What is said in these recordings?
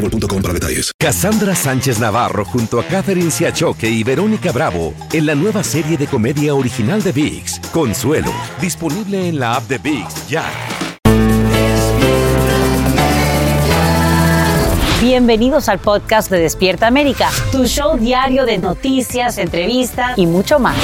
boostmobile.com para detalles. Cassandra Sánchez Navarro junto a Catherine Siachoque y Verónica Bravo en la nueva serie de comedia original de VIX, Consuelo, disponible en la app de VIX ya. Bienvenidos al podcast de Despierta América, tu show diario de noticias, entrevistas y mucho más.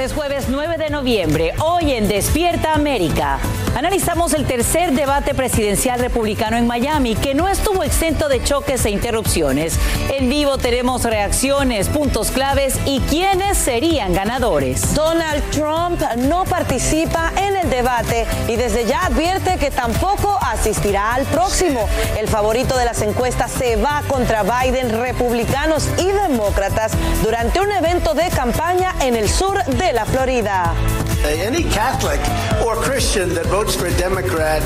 Es jueves 9 de noviembre, hoy en Despierta América. Analizamos el tercer debate presidencial republicano en Miami, que no estuvo exento de choques e interrupciones. En vivo tenemos reacciones, puntos claves y quiénes serían ganadores. Donald Trump no participa en el debate y desde ya advierte que tampoco asistirá al próximo. El favorito de las encuestas se va contra Biden, republicanos y demócratas durante un evento de campaña en el sur de la Florida. Any Catholic or Christian that votes for a Democrat,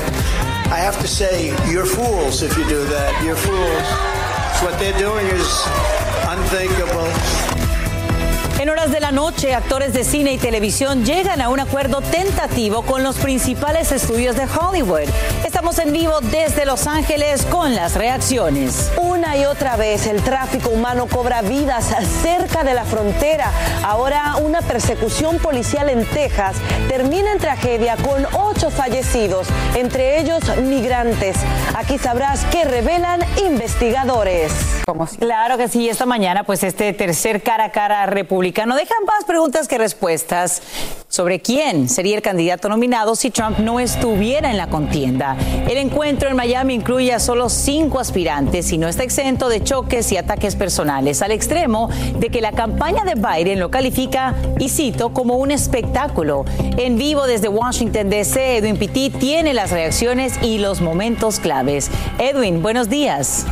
I have to say, you're fools if you do that. You're fools. What they're doing is unthinkable. En horas de la noche, actores de cine y televisión llegan a un acuerdo tentativo con los principales estudios de Hollywood. Estamos en vivo desde Los Ángeles con las reacciones. Una y otra vez el tráfico humano cobra vidas cerca de la frontera. Ahora una persecución policial en Texas termina en tragedia con fallecidos, entre ellos migrantes. Aquí sabrás qué revelan investigadores. Claro que sí, esta mañana pues este tercer cara a cara republicano deja más preguntas que respuestas sobre quién sería el candidato nominado si Trump no estuviera en la contienda. El encuentro en Miami incluye a solo cinco aspirantes y no está exento de choques y ataques personales, al extremo de que la campaña de Biden lo califica, y cito, como un espectáculo. En vivo desde Washington, D.C., Edwin Pitti tiene las reacciones y los momentos claves. Edwin, buenos días.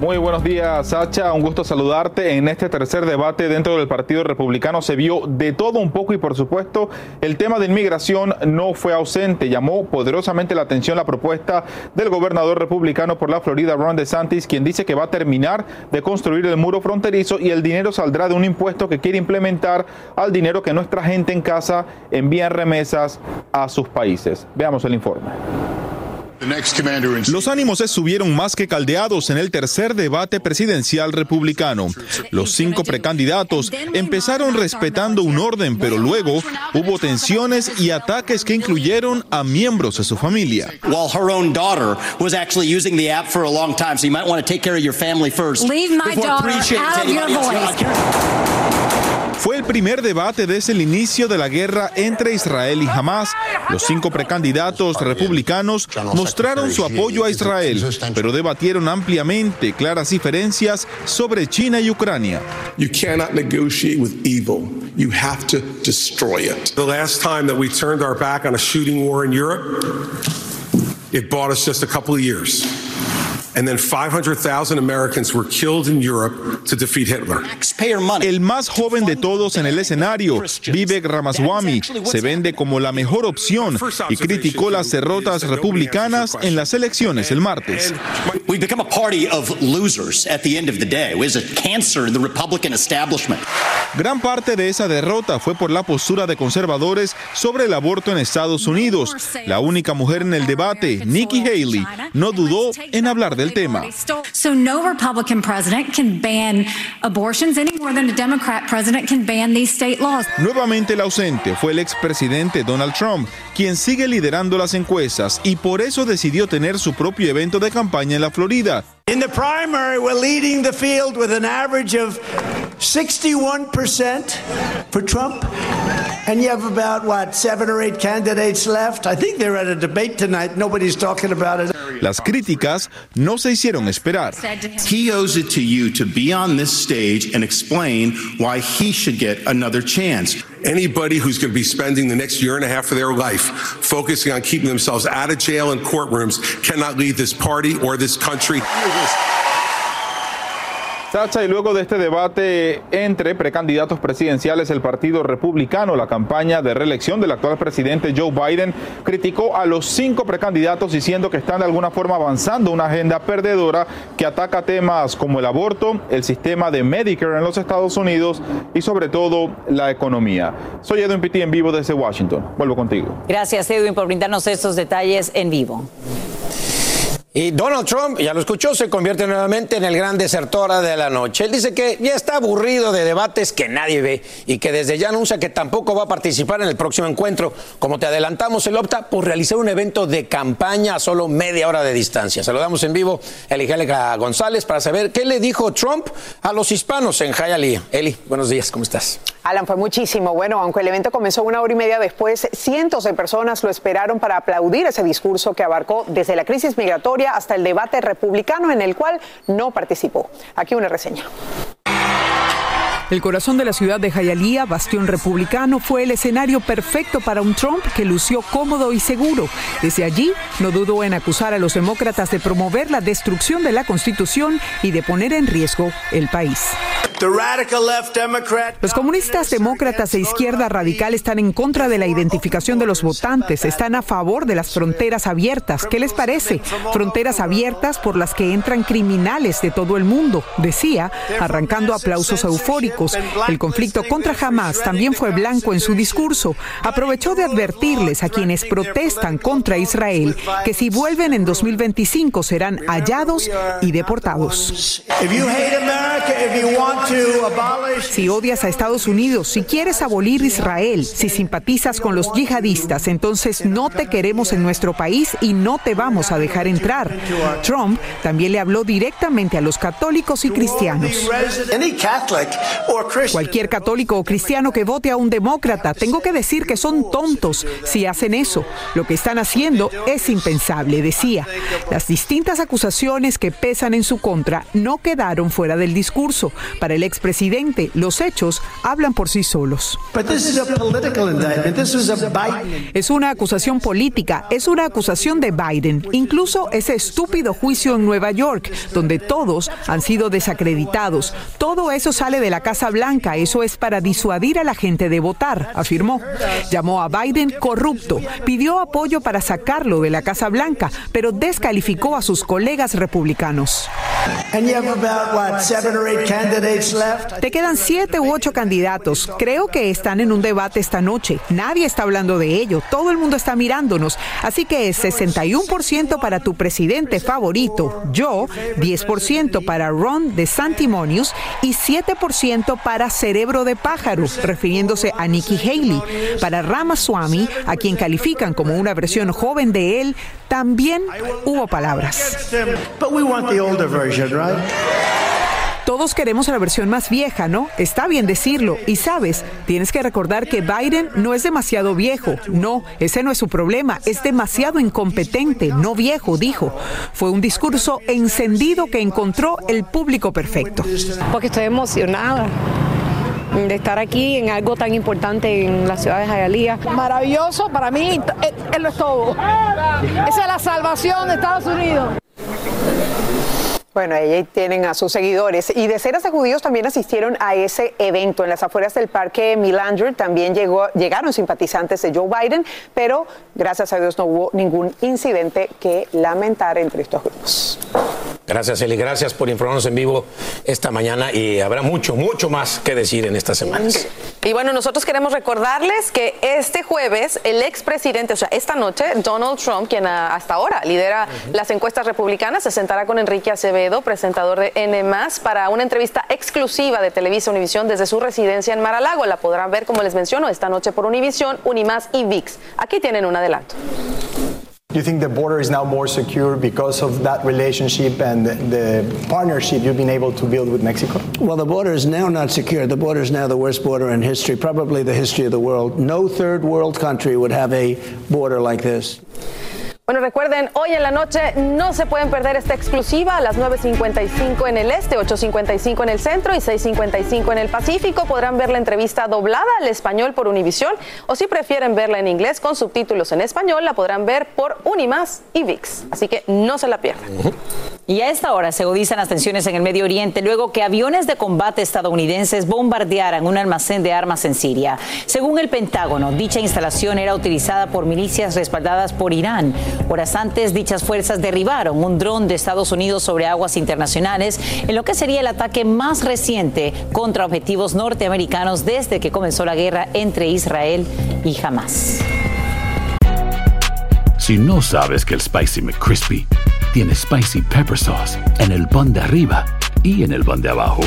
Muy buenos días, Sacha. Un gusto saludarte. En este tercer debate dentro del Partido Republicano se vio de todo un poco y, por supuesto, el tema de inmigración no fue ausente. Llamó poderosamente la atención la propuesta del gobernador republicano por la Florida, Ron DeSantis, quien dice que va a terminar de construir el muro fronterizo y el dinero saldrá de un impuesto que quiere implementar al dinero que nuestra gente en casa envía en remesas a sus países. Veamos el informe. Los ánimos se subieron más que caldeados en el tercer debate presidencial republicano. Los cinco precandidatos empezaron respetando un orden, pero luego hubo tensiones y ataques que incluyeron a miembros de su familia. Fue el primer debate desde el inicio de la guerra entre Israel y Hamas. Los cinco precandidatos republicanos mostraron su apoyo a Israel, pero debatieron ampliamente claras diferencias sobre China y Ucrania. You cannot negotiate with evil. You have to destroy it. The last time that we turned our back on a shooting war in Europe, it bought us just a couple of years. And then 500,000 Americans were killed in Europe to defeat Hitler. El más joven de todos en el escenario, Vivek Ramaswamy, se vende como la mejor opción y criticó las derrotas republicanas en las elecciones el martes. We've become a party of losers at the end of the day. It was a cancer in the Republican establishment. Gran parte de esa derrota fue por la postura de conservadores sobre el aborto en Estados Unidos. La única mujer en el debate, Nikki Haley, no dudó en hablar del tema. So no Republican president can ban abortions any more than a Democrat president can ban these state laws. Nuevamente el ausente fue el expresidente Donald Trump, quien sigue liderando las encuestas y por eso decidió tener su propio evento de campaña en la Florida. In the primary, we're leading the field with an average of 61% for Trump And you have about, what, seven or eight candidates left? I think they're at a debate tonight. Nobody's talking about it. Las críticas no se hicieron esperar. He owes it to you to be on this stage and explain why he should get another chance. Anybody who's going to be spending the next year and a half of their life focusing on keeping themselves out of jail and courtrooms cannot lead this party or this country. Sacha, y luego de este debate entre precandidatos presidenciales, el Partido Republicano, la campaña de reelección del actual presidente Joe Biden, criticó a los cinco precandidatos diciendo que están de alguna forma avanzando una agenda perdedora que ataca temas como el aborto, el sistema de Medicare en los Estados Unidos y sobre todo la economía. Soy Edwin Pitti en vivo desde Washington. Vuelvo contigo. Gracias Edwin por brindarnos estos detalles en vivo. Y Donald Trump, ya lo escuchó, se convierte nuevamente en el gran desertor de la noche. Él dice que ya está aburrido de debates que nadie ve y que desde ya anuncia que tampoco va a participar en el próximo encuentro. Como te adelantamos, él opta por realizar un evento de campaña a solo media hora de distancia. Saludamos en vivo a Angélica González para saber qué le dijo Trump a los hispanos en Hialeah. Eli, buenos días, ¿cómo estás? Alan, fue muchísimo. Bueno, aunque el evento comenzó una hora y media después, cientos de personas lo esperaron para aplaudir ese discurso que abarcó desde la crisis migratoria hasta el debate republicano en el cual no participó. Aquí una reseña. El corazón de la ciudad de Hialeah, bastión republicano, fue el escenario perfecto para un Trump que lució cómodo y seguro. Desde allí, no dudó en acusar a los demócratas de promover la destrucción de la Constitución y de poner en riesgo el país. Los comunistas demócratas de izquierda radical están en contra de la identificación de los votantes, están a favor de las fronteras abiertas. ¿Qué les parece? Fronteras abiertas por las que entran criminales de todo el mundo, decía, arrancando aplausos eufóricos. El conflicto contra Hamas también fue blanco en su discurso. Aprovechó de advertirles a quienes protestan contra Israel que si vuelven en 2025 serán hallados y deportados. Si odias a Estados Unidos, si quieres abolir Israel, si simpatizas con los yihadistas, entonces no te queremos en nuestro país y no te vamos a dejar entrar. Trump también le habló directamente a los católicos y cristianos. Cualquier católico o cristiano que vote a un demócrata, tengo que decir que son tontos si hacen eso. Lo que están haciendo es impensable, decía. Las distintas acusaciones que pesan en su contra no quedaron fuera del discurso. Para el expresidente, los hechos hablan por sí solos. Es una acusación política, es una acusación de Biden. Incluso ese estúpido juicio en Nueva York, donde todos han sido desacreditados. Todo eso sale de la Casa Blanca, eso es para disuadir a la gente de votar, afirmó. Llamó a Biden corrupto, pidió apoyo para sacarlo de la Casa Blanca, pero descalificó a sus colegas republicanos. Te quedan siete u ocho candidatos. Creo que están en un debate esta noche. Nadie está hablando de ello. Todo el mundo está mirándonos. Así que es 61% para tu presidente favorito, yo, 10% para Ron de Santimonius y 7% para Cerebro de Pájaro, refiriéndose a Nikki Haley. Para Ramaswamy, a quien califican como una versión joven de él, también hubo palabras. Todos queremos la versión más vieja, ¿no? Está bien decirlo. Y sabes, tienes que recordar que Biden no es demasiado viejo. No, ese no es su problema. Es demasiado incompetente, no viejo, dijo. Fue un discurso encendido que encontró el público perfecto. Porque estoy emocionada de estar aquí en algo tan importante en la ciudad de Hialeah. Maravilloso, para mí él lo es todo. Esa es la salvación de Estados Unidos. Bueno, ahí tienen a sus seguidores. Y decenas de judíos también asistieron a ese evento. En las afueras del parque Milander también llegó, llegaron simpatizantes de Joe Biden, pero gracias a Dios no hubo ningún incidente que lamentar entre estos grupos. Gracias, Eli. Gracias por informarnos en vivo esta mañana y habrá mucho, mucho más que decir en estas semanas. Y bueno, nosotros queremos recordarles que este jueves el expresidente, o sea, esta noche, Donald Trump, quien hasta ahora lidera las encuestas republicanas, se sentará con Enrique Acevedo, presentador de N+, para una entrevista exclusiva de Televisa Univisión desde su residencia en Mar-a-Lago. La podrán ver, como les menciono, esta noche por Univisión, Unimás y VIX. Aquí tienen un adelanto. Do you think the border is now more secure because of that relationship and the partnership you've been able to build with Mexico? Well, the border is now not secure. The border is now the worst border in history, probably the history of the world. No third world country would have a border like this. Bueno, recuerden, hoy en la noche no se pueden perder esta exclusiva a las 9.55 en el este, 8.55 en el centro y 6.55 en el Pacífico. Podrán ver la entrevista doblada al español por Univisión o si prefieren verla en inglés con subtítulos en español, la podrán ver por Unimás y VIX. Así que no se la pierdan. Y a esta hora se agudizan las tensiones en el Medio Oriente luego que aviones de combate estadounidenses bombardearan un almacén de armas en Siria. Según el Pentágono, dicha instalación era utilizada por milicias respaldadas por Irán. Horas antes, dichas fuerzas derribaron un dron de Estados Unidos sobre aguas internacionales en lo que sería el ataque más reciente contra objetivos norteamericanos desde que comenzó la guerra entre Israel y Hamas. Si no sabes que el Spicy McCrispy tiene Spicy Pepper Sauce en el pan de arriba y en el pan de abajo,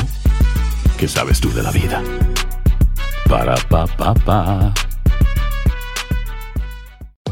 ¿qué sabes tú de la vida? Para, pa, pa, pa.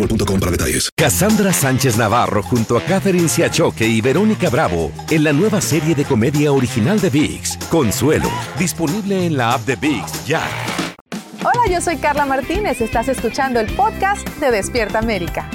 boostmobile.com Sánchez Navarro junto a Catherine Siachoque y Verónica Bravo en la nueva serie de comedia original de VIX, Consuelo, disponible en la app de VIX ya. Hola, yo soy Carla Martínez. Estás escuchando el podcast de Despierta América.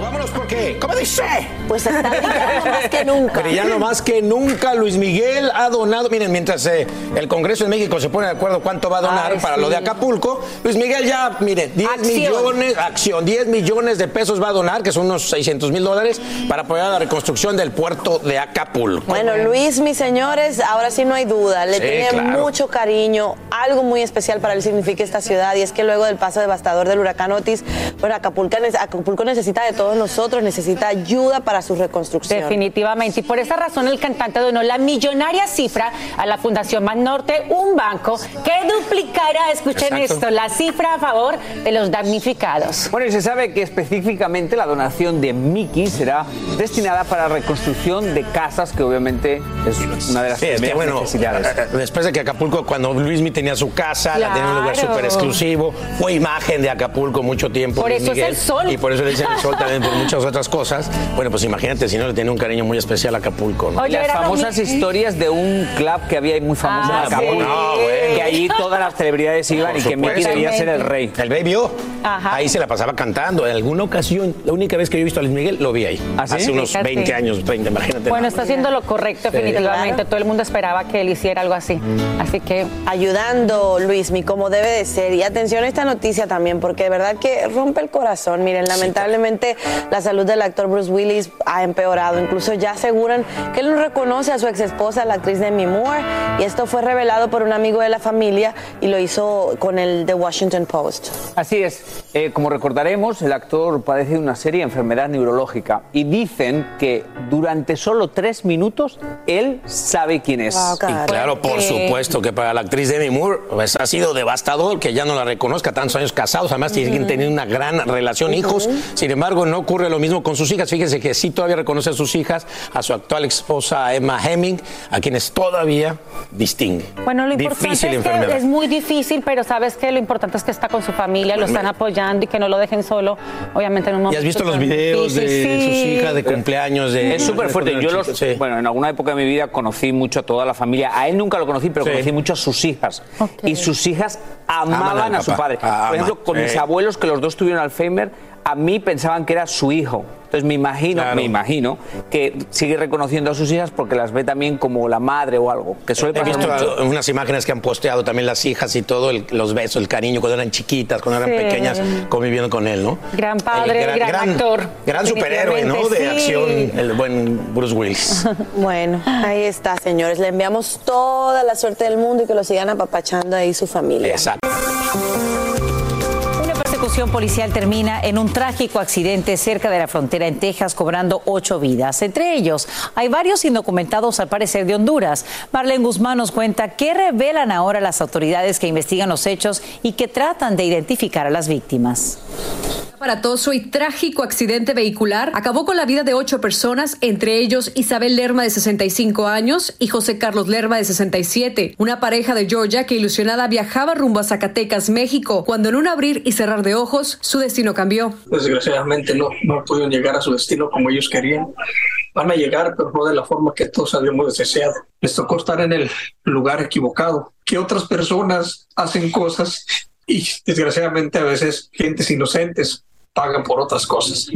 Bueno, vámonos porque, ¿cómo dice? Pues está brillando más que nunca. Brillando más que nunca, Luis Miguel ha donado. Miren, mientras eh, el Congreso de México se pone de acuerdo cuánto va a donar Ay, para sí. lo de Acapulco, Luis Miguel ya, mire, 10 Acción. millones, acción, 10 millones de pesos va a donar, que son unos 600 mil dólares, para apoyar la reconstrucción del puerto de Acapulco. Bueno, Luis, mis señores, ahora sí no hay duda, le Sí, tiene claro. mucho cariño, algo muy especial para él significa esta ciudad y es que luego del paso devastador del huracán Otis, bueno, Acapulco, Acapulco necesita de todos nosotros, necesita ayuda para su reconstrucción. Definitivamente. Y por esa razón el cantante donó la millonaria cifra a la Fundación Banorte, un banco que duplicará, escuchen Exacto. esto, la cifra a favor de los damnificados. Bueno, y se sabe que específicamente la donación de Mickey será destinada para la reconstrucción de casas, que obviamente es una de las Sí, es que, bueno, necesidades. eh, después de que Acapulco, cuando Luismi tenía su casa, la tenía en un lugar Claro. súper exclusivo, fue imagen de Acapulco mucho tiempo. Por Luis eso es Miguel, el sol. Y por eso le dicen el sol también, por muchas otras cosas. Bueno, pues imagínate si no le tenía un cariño muy especial a Acapulco. ¿no? Y las famosas historias de un club que había ahí muy famoso Ah, en Acapulco, sí. No, que allí todas las celebridades iban y que Mickey debía ser el rey. El Baby O. Ahí se la pasaba cantando. En alguna ocasión, la única vez que yo he visto a Luis Miguel, lo vi ahí. ¿Ah, sí? Hace unos Fíjate. 20 años, 30, imagínate. Bueno, está haciendo lo correcto, Sí. definitivamente. Claro. Todo el mundo esperaba que él hiciera algo así. Así que. Ayudando, Luismi, como debe de ser. Y atención a esta noticia también, porque de verdad que rompe el corazón. Miren, lamentablemente la salud del actor Bruce Willis ha empeorado. Incluso ya aseguran que él no reconoce a su ex esposa, la actriz Demi Moore. Y esto fue revelado por un amigo de la familia y lo hizo con el The Washington Post. Así es, Eh, como recordaremos, el actor padece de una seria enfermedad neurológica y dicen que durante solo tres minutos él sabe quién es. Y claro, por supuesto que para la actriz Demi Moore pues, ha sido devastador que ya no la reconozca tantos años casados, además siguen teniendo una gran relación, hijos. Sin embargo, no ocurre lo mismo con sus hijas. Fíjense que sí todavía reconoce a sus hijas, a su actual esposa Emma Hemming, a quienes todavía distingue. Bueno, lo importante Difícil es enfermedad. es muy difícil, pero sabes que lo importante es que está con su familia, lo están apoyando y que no lo dejen solo, obviamente en un ¿Y momento. has visto los videos de sus hijas de cumpleaños? De, Es súper fuerte. Yo los, Sí. bueno, en alguna época de mi vida conocí mucho a toda la familia. A él nunca lo conocí, pero Sí. conocí mucho a sus hijas. Y sus hijas amaban Aman a su padre. Por ejemplo, con mis abuelos, que los dos tuvieron Alzheimer, a mí pensaban que era su hijo. Entonces me imagino, Claro. me imagino que sigue reconociendo a sus hijas porque las ve también como la madre o algo. Que suele He pasar visto mucho. unas imágenes que han posteado también las hijas y todo, el- los besos, el cariño cuando eran chiquitas, cuando eran Sí. pequeñas, conviviendo con él, ¿no? Gran padre, El gran, actor. Gran superhéroe, ¿no? De sí. acción, el buen Bruce Willis. Bueno, ahí está, señores. Le enviamos toda la suerte del mundo y que lo sigan apapachando ahí su familia. Exacto. Persecución policial termina en un trágico accidente cerca de la frontera en Texas, cobrando ocho vidas. Entre ellos, hay varios indocumentados al parecer de Honduras. Marlene Guzmán nos cuenta qué revelan ahora las autoridades que investigan los hechos y que tratan de identificar a las víctimas aparatoso y trágico accidente vehicular acabó con la vida de ocho personas, entre ellos Isabel Lerma de 65 años y José Carlos Lerma de 67, una pareja de Georgia que ilusionada viajaba rumbo a Zacatecas, México, cuando en un abrir y cerrar de ojos su destino cambió. Desgraciadamente no, no pudieron llegar a su destino como ellos querían. Van a llegar, pero no de la forma que todos habíamos deseado. Les tocó estar en el lugar equivocado. Que otras personas hacen cosas y desgraciadamente a veces gentes inocentes pagan por otras cosas.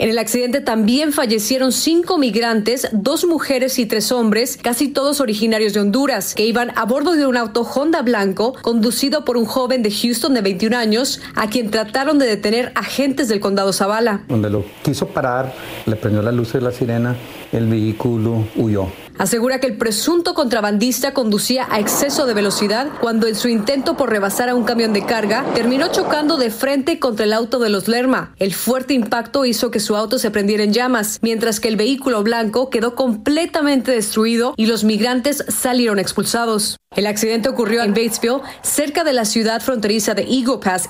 En el accidente también fallecieron cinco migrantes, dos mujeres y tres hombres, casi todos originarios de Honduras, que iban a bordo de un auto Honda blanco conducido por un joven de Houston de 21 años, a quien trataron de detener agentes del condado Zavala. Donde lo quiso parar, le prendió la luz de la sirena, el vehículo huyó. Asegura que el presunto contrabandista conducía a exceso de velocidad cuando en su intento por rebasar a un camión de carga terminó chocando de frente contra el auto de los Lerma. El fuerte impacto hizo que su auto se prendiera en llamas, mientras que el vehículo blanco quedó completamente destruido y los migrantes salieron expulsados. El accidente ocurrió en Batesville, cerca de la ciudad fronteriza de Eagle Pass.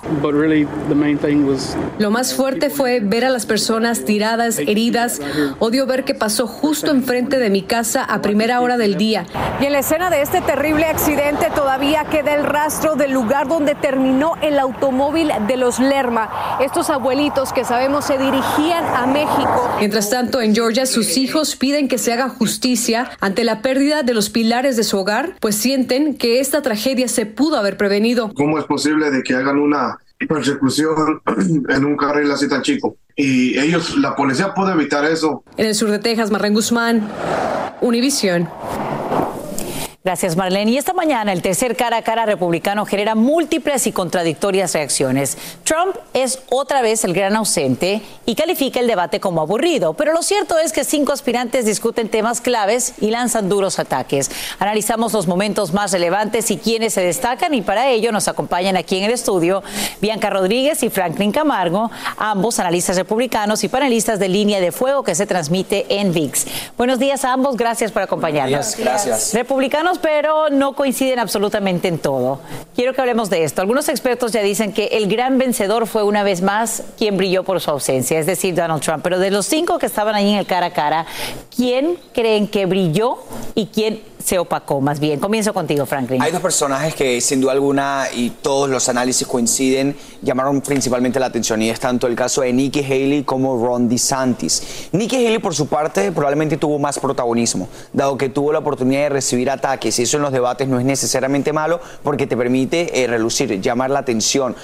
Lo más fuerte fue ver a las personas tiradas, heridas. Odio ver que pasó justo enfrente de mi casa a primera hora del día. Y en la escena de este terrible accidente todavía queda el rastro del lugar donde terminó el automóvil de los Lerma. Estos abuelitos que sabemos se dirigían a México. Mientras tanto, en Georgia, sus hijos piden que se haga justicia ante la pérdida de los pilares de su hogar, pues sienten que esta tragedia se pudo haber prevenido. ¿Cómo es posible de que hagan una persecución en un carril así tan chico? Y ellos, la policía puede evitar eso. En el sur de Texas, Marren Guzmán, Univisión. Gracias, Marlene. Y esta mañana el tercer cara a cara republicano genera múltiples y contradictorias reacciones. Trump es otra vez el gran ausente y califica el debate como aburrido. Pero lo cierto es que cinco aspirantes discuten temas claves y lanzan duros ataques. Analizamos los momentos más relevantes y quiénes se destacan y para ello nos acompañan aquí en el estudio Bianca Rodríguez y Franklin Camargo, ambos analistas republicanos y panelistas de línea de fuego que se transmite en VIX. Buenos días a ambos, gracias por acompañarnos. Gracias. Republicanos pero no coinciden absolutamente en todo. Quiero que hablemos de esto. Algunos expertos ya dicen que el gran vencedor fue una vez más quien brilló por su ausencia, es decir, Donald Trump. Pero de los cinco que estaban ahí en el cara a cara, ¿quién creen que brilló y quién se opacó más bien. Comienzo contigo, Franklin. Hay dos personajes que sin duda alguna y todos los análisis coinciden, llamaron principalmente la atención y es tanto el caso de Nikki Haley como Ron DeSantis. Nikki Haley por su parte probablemente tuvo más protagonismo, dado que tuvo la oportunidad de recibir ataques y eso en los debates no es necesariamente malo porque te permite eh, relucir, llamar la atención,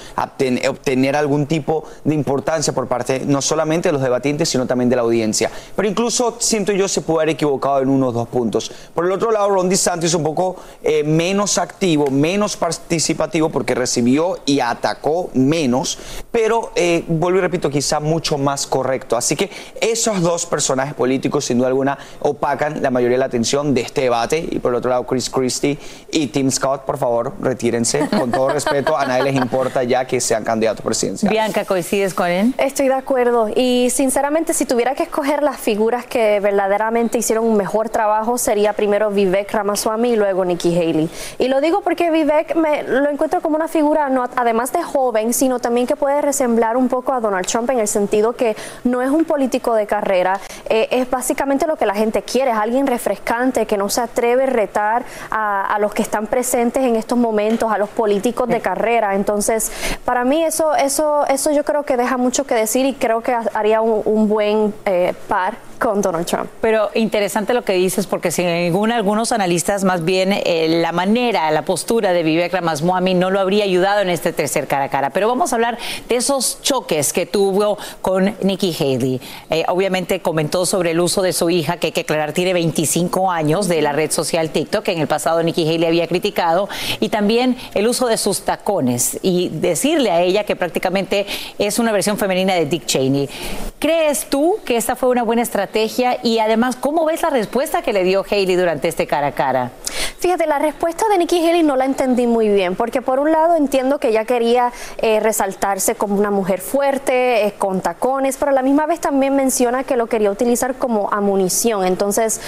obtener algún tipo de importancia por parte no solamente de los debatientes sino también de la audiencia. Pero incluso siento yo se puede haber equivocado en unos dos puntos. Por el otro lado, Ron DeSantis un poco eh, menos activo, menos participativo porque recibió y atacó menos, pero eh, vuelvo y repito, quizá mucho más correcto. Así que esos dos personajes políticos sin duda alguna opacan la mayoría de la atención de este debate y por el otro lado Chris Christie y Tim Scott, por favor, retírense. Con todo respeto, a nadie les importa ya que sean candidatos presidenciales. Bianca, ¿coincides con él? Estoy de acuerdo y sinceramente si tuviera que escoger las figuras que verdaderamente hicieron un mejor trabajo sería primero Vive Vivek Ramaswamy y luego Nikki Haley. Y lo digo porque Vivek me lo encuentro como una figura, no, además de joven, sino también que puede resemblar un poco a Donald Trump en el sentido que no es un político de carrera, eh, es básicamente lo que la gente quiere, es alguien refrescante que no se atreve a retar a, los que están presentes en estos momentos, a los políticos de carrera. Entonces, para mí eso, eso, eso yo creo que deja mucho que decir y creo que haría un, buen eh, par con Donald Trump. Pero interesante lo que dices, porque según algunos analistas, más bien eh, la manera, la postura de Vivek Ramaswamy no lo habría ayudado en este tercer cara a cara. Pero vamos a hablar de esos choques que tuvo con Nikki Haley. Eh, obviamente comentó sobre el uso de su hija, que hay que aclarar, tiene 25 años de la red social TikTok, que en el pasado Nikki Haley había criticado, y también el uso de sus tacones y decirle a ella que prácticamente es una versión femenina de Dick Cheney. ¿Crees tú que esta fue una buena estrategia? Y además, ¿cómo ves la respuesta que le dio Haley durante este cara a cara? Fíjate, la respuesta de Nikki Haley no la entendí muy bien, porque por un lado entiendo que ella quería eh, resaltarse como una mujer fuerte, eh, con tacones, pero a la misma vez también menciona que lo quería utilizar como amunición. Entonces,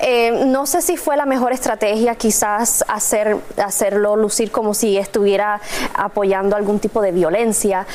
eh, no sé si fue la mejor estrategia quizás hacer, hacerlo lucir como si estuviera apoyando algún tipo de violencia,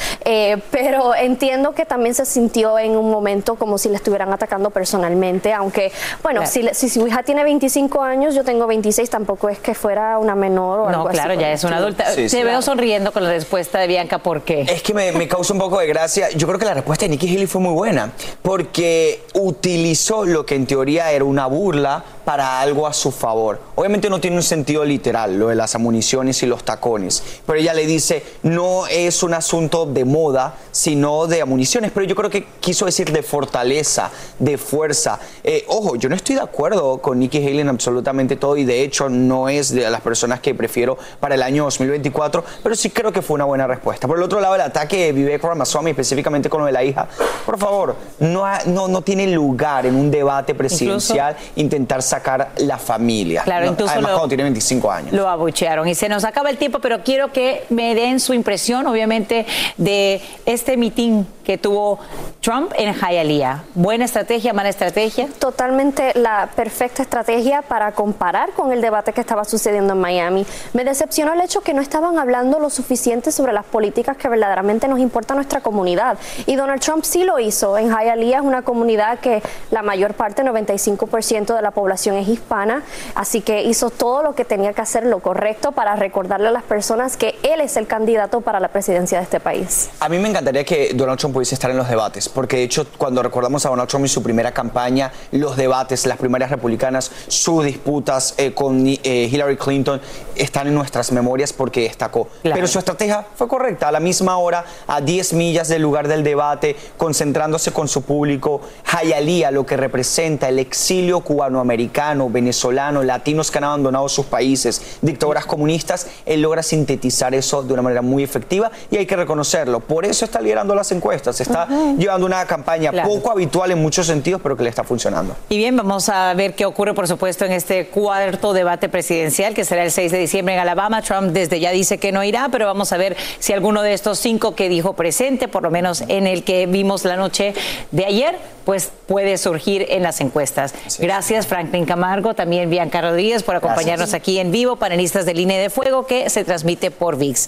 pero entiendo que también se sintió en un momento como si le estuvieran atacando personalmente, aunque, bueno, si, si su hija tiene 25 años, yo tengo 26, tampoco es que fuera una menor o algo No, claro, ya es una adulta. Te veo sonriendo con la respuesta de Bianca, ¿por qué? Es que me, me causa un poco de gracia. Yo creo que la respuesta de Nikki Haley fue muy buena, porque utilizó lo que en teoría era una burla para algo a su favor. Obviamente no tiene un sentido literal lo de las amuniciones y los tacones, pero ella le dice, no es un asunto de moda, sino de amuniciones, pero yo creo que quiso decir de fortaleza, de fuerza. Eh, ojo, yo no estoy de acuerdo con Nikki Haley en absolutamente todo y de hecho no es de las personas que prefiero para el año 2024, pero sí creo que fue una buena respuesta. Por el otro lado, el ataque de Vivek Ramaswamy, específicamente con lo de la hija, por favor, no, no, no tiene lugar en un debate presidencial intentar sacar la familia. Claro, No, incluso Además, lo- cuando tiene 25 años. Lo abuchearon. Y se nos acaba el tiempo, pero quiero que me den su impresión, obviamente, de este mitin que tuvo Trump en Hialeah. ¿Buena estrategia, mala estrategia? Totalmente la perfecta estrategia para comparar con el debate que estaba sucediendo en Miami. Me decepcionó el hecho que no estaban hablando lo suficiente sobre las políticas que verdaderamente nos importa a nuestra comunidad. Y Donald Trump sí lo hizo. En Hialeah es una comunidad que la mayor parte, 95% de la población es hispana, así que hizo todo lo que tenía que hacer, lo correcto, para recordarle a las personas que él es el candidato para la presidencia de este país. A mí me encantaría que Donald Trump pudiese estar en los debates, porque de hecho cuando recordamos a Donald Trump y su primera campaña, los debates, las primarias republicanas, sus disputas eh, con eh, Hillary Clinton están en nuestras memorias porque destacó. Pero su estrategia fue correcta, a la misma hora, a 10 millas del lugar del debate, concentrándose con su público, Hialeah, lo que representa el exilio cubanoamericano, venezolano, latinos que han abandonado sus países, dictaduras comunistas, él logra sintetizar eso de una manera muy efectiva y hay que reconocerlo. Por eso está liderando las encuestas, está llevando una campaña Claro. poco habitual en muchos sentidos, pero que le está funcionando. Y bien, vamos a ver qué ocurre, por supuesto, en este cuarto debate presidencial, que será el 6 de diciembre en Alabama. Trump desde ya dice que no irá, pero vamos a ver si alguno de estos cinco que dijo presente, por lo menos en el que vimos la noche de ayer, pues puede surgir en las encuestas. Gracias, Franklin Camargo, también Bianca Rodríguez, por acompañarnos Gracias. aquí en vivo, panelistas de Línea de Fuego, que se transmite por VIX.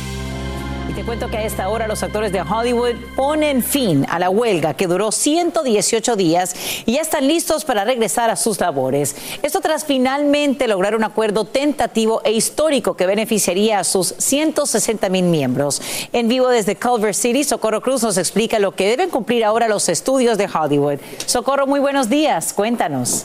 Y te cuento que a esta hora los actores de Hollywood ponen fin a la huelga que duró 118 días y ya están listos para regresar a sus labores. Esto tras finalmente lograr un acuerdo tentativo e histórico que beneficiaría a sus 160 mil miembros. En vivo desde Culver City, Socorro Cruz nos explica lo que deben cumplir ahora los estudios de Hollywood. Socorro, muy buenos días. Cuéntanos.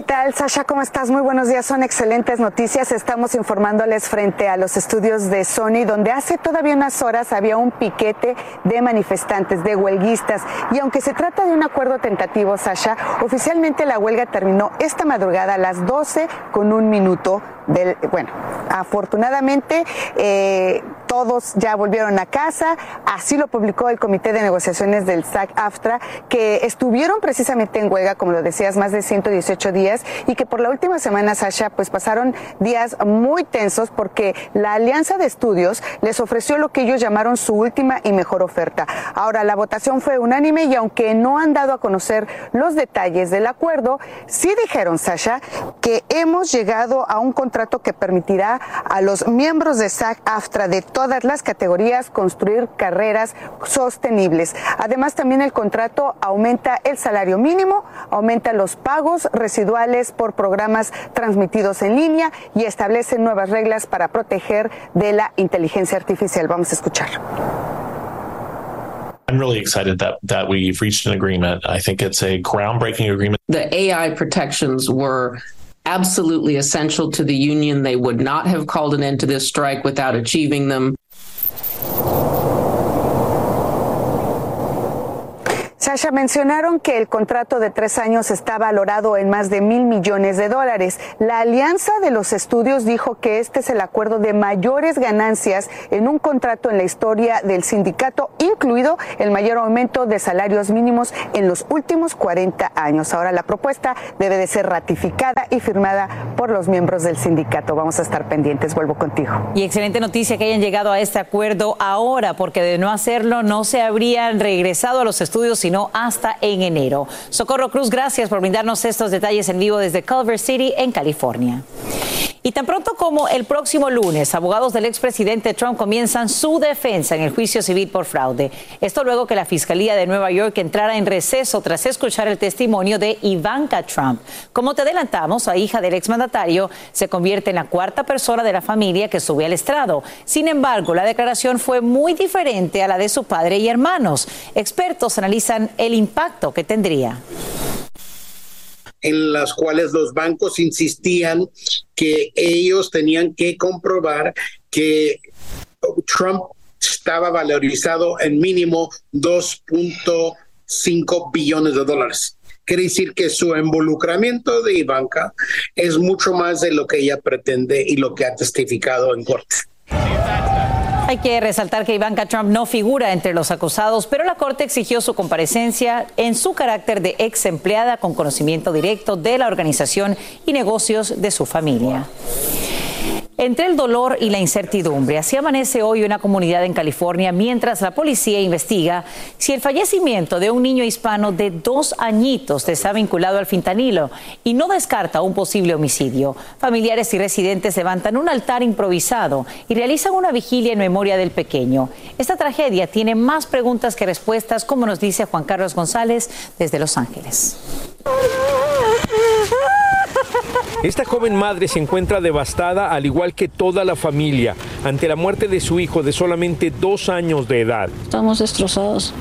¿Qué tal, Sasha? ¿Cómo estás? Muy buenos días. Son excelentes noticias. Estamos informándoles frente a los estudios de Sony, donde hace todavía unas horas había un piquete de manifestantes, de huelguistas. Y aunque se trata de un acuerdo tentativo, Sasha, oficialmente la huelga terminó esta madrugada a las 12 con un minuto del, bueno, afortunadamente eh, todos ya volvieron a casa, así lo publicó el Comité de Negociaciones del SAC-AFTRA, que estuvieron precisamente en huelga, como lo decías, más de 118 días y que por la última semana, Sasha, pues pasaron días muy tensos porque la Alianza de Estudios les ofreció lo que ellos llamaron su última y mejor oferta. Ahora, la votación fue unánime y aunque no han dado a conocer los detalles del acuerdo, sí dijeron, Sasha, que hemos llegado a un contrato que permitirá a los miembros de SAC-AFTRA de todas las categorías construir carreras sostenibles. Además, también el contrato aumenta el salario mínimo, aumenta los pagos residuales por programas transmitidos en línea y establece nuevas reglas para proteger de la inteligencia artificial. Vamos a escuchar. I'm really excited that that we've reached an agreement. I think it's a groundbreaking agreement. The AI protections were absolutely essential to the union. They would not have called an end to this strike without achieving them. Sasha, mencionaron que el contrato de tres años está valorado en más de mil millones de dólares. La Alianza de los Estudios dijo que este es el acuerdo de mayores ganancias en un contrato en la historia del sindicato, incluido el mayor aumento de salarios mínimos en los últimos 40 años. Ahora la propuesta debe de ser ratificada y firmada por los miembros del sindicato. Vamos a estar pendientes. Vuelvo contigo. Y excelente noticia que hayan llegado a este acuerdo ahora, porque de no hacerlo no se habrían regresado a los estudios, sino hasta en enero. Socorro Cruz, gracias por brindarnos estos detalles en vivo desde Culver City, en California. Y tan pronto como el próximo lunes, abogados del expresidente Trump comienzan su defensa en el juicio civil por fraude. Esto luego que la Fiscalía de Nueva York entrara en receso tras escuchar el testimonio de Ivanka Trump. Como te adelantamos, la hija del exmandatario se convierte en la cuarta persona de la familia que sube al estrado. Sin embargo, la declaración fue muy diferente a la de su padre y hermanos. Expertos analizan el impacto que tendría en las cuales los bancos insistían que ellos tenían que comprobar que Trump estaba valorizado en mínimo 2.5 billones de dólares. Quiere decir que su involucramiento de Ivanka es mucho más de lo que ella pretende y lo que ha testificado en corte. Hay que resaltar que Ivanka Trump no figura entre los acusados, pero la Corte exigió su comparecencia en su carácter de ex empleada con conocimiento directo de la organización y negocios de su familia. Entre el dolor y la incertidumbre, así amanece hoy una comunidad en California mientras la policía investiga si el fallecimiento de un niño hispano de dos añitos está vinculado al fintanilo y no descarta un posible homicidio. Familiares y residentes levantan un altar improvisado y realizan una vigilia en memoria del pequeño. Esta tragedia tiene más preguntas que respuestas, como nos dice Juan Carlos González desde Los Ángeles. Esta joven madre se encuentra devastada, al igual que toda la familia, ante la muerte de su hijo de solamente dos años de edad. Estamos destrozados.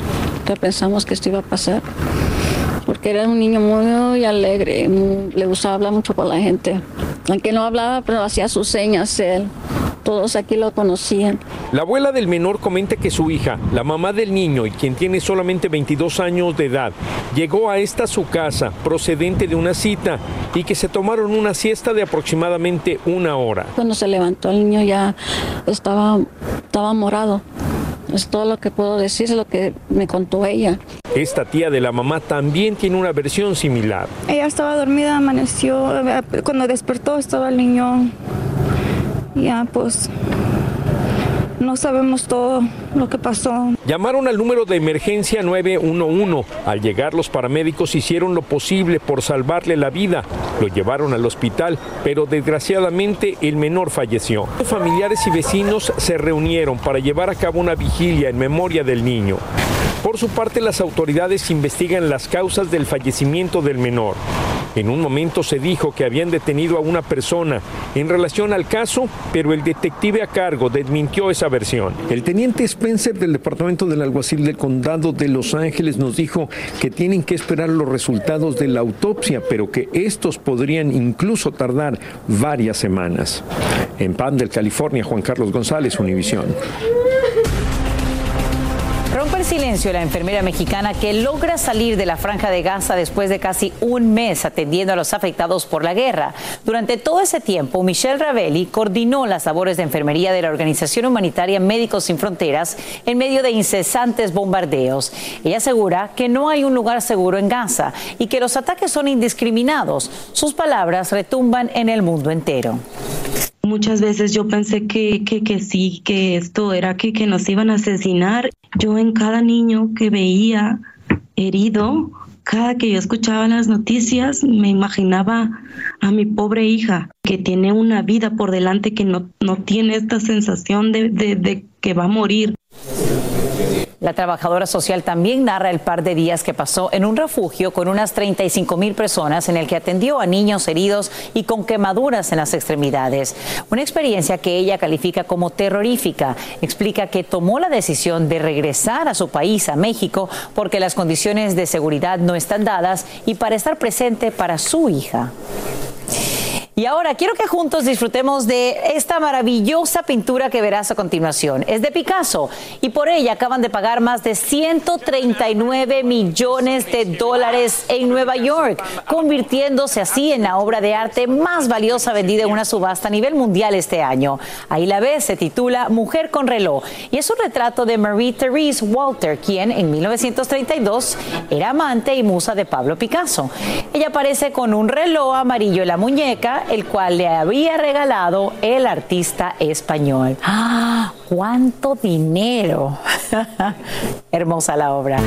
que pensamos que esto iba a pasar. Porque era un niño muy alegre, le gustaba hablar mucho con la gente. Aunque no hablaba, pero hacía sus señas él. Todos aquí lo conocían. La abuela del menor comenta que su hija, la mamá del niño y quien tiene solamente 22 años de edad, llegó a esta su casa procedente de una cita y que se tomaron una siesta de aproximadamente una hora. Cuando se levantó el niño ya estaba, estaba morado. Es todo lo que puedo decir, es lo que me contó ella. Esta tía de la mamá también tiene una versión similar. Ella estaba dormida, amaneció, cuando despertó estaba el niño ya pues no sabemos todo lo que pasó. Llamaron al número de emergencia 911. Al llegar los paramédicos hicieron lo posible por salvarle la vida. Lo llevaron al hospital, pero desgraciadamente el menor falleció. Familiares y vecinos se reunieron para llevar a cabo una vigilia en memoria del niño. Por su parte, las autoridades investigan las causas del fallecimiento del menor. En un momento se dijo que habían detenido a una persona en relación al caso, pero el detective a cargo desmintió esa versión. El teniente Spencer del Departamento del Alguacil del Condado de Los Ángeles nos dijo que tienen que esperar los resultados de la autopsia, pero que estos podrían incluso tardar varias semanas. En Pan del California, Juan Carlos González, Univisión. Silencio la enfermera mexicana que logra salir de la franja de Gaza después de casi un mes atendiendo a los afectados por la guerra. Durante todo ese tiempo, Michelle Ravelli coordinó las labores de enfermería de la organización humanitaria Médicos Sin Fronteras en medio de incesantes bombardeos. Ella asegura que no hay un lugar seguro en Gaza y que los ataques son indiscriminados. Sus palabras retumban en el mundo entero. Muchas veces yo pensé que, que, que sí, que esto era que, que nos iban a asesinar. Yo en cada niño que veía herido, cada que yo escuchaba las noticias, me imaginaba a mi pobre hija, que tiene una vida por delante, que no, no tiene esta sensación de, de, de que va a morir. La trabajadora social también narra el par de días que pasó en un refugio con unas 35 mil personas en el que atendió a niños heridos y con quemaduras en las extremidades. Una experiencia que ella califica como terrorífica. Explica que tomó la decisión de regresar a su país, a México, porque las condiciones de seguridad no están dadas y para estar presente para su hija. Y ahora quiero que juntos disfrutemos de esta maravillosa pintura que verás a continuación. Es de Picasso y por ella acaban de pagar más de 139 millones de dólares en Nueva York, convirtiéndose así en la obra de arte más valiosa vendida en una subasta a nivel mundial este año. Ahí la ves, se titula Mujer con reloj y es un retrato de Marie Therese Walter, quien en 1932 era amante y musa de Pablo Picasso. Ella aparece con un reloj amarillo en la muñeca el cual le había regalado el artista español. ¡Ah! ¡Cuánto dinero! Hermosa la obra.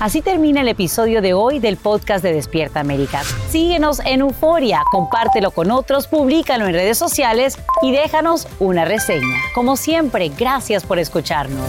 Así termina el episodio de hoy del podcast de Despierta América. Síguenos en Euforia, compártelo con otros, públicalo en redes sociales y déjanos una reseña. Como siempre, gracias por escucharnos.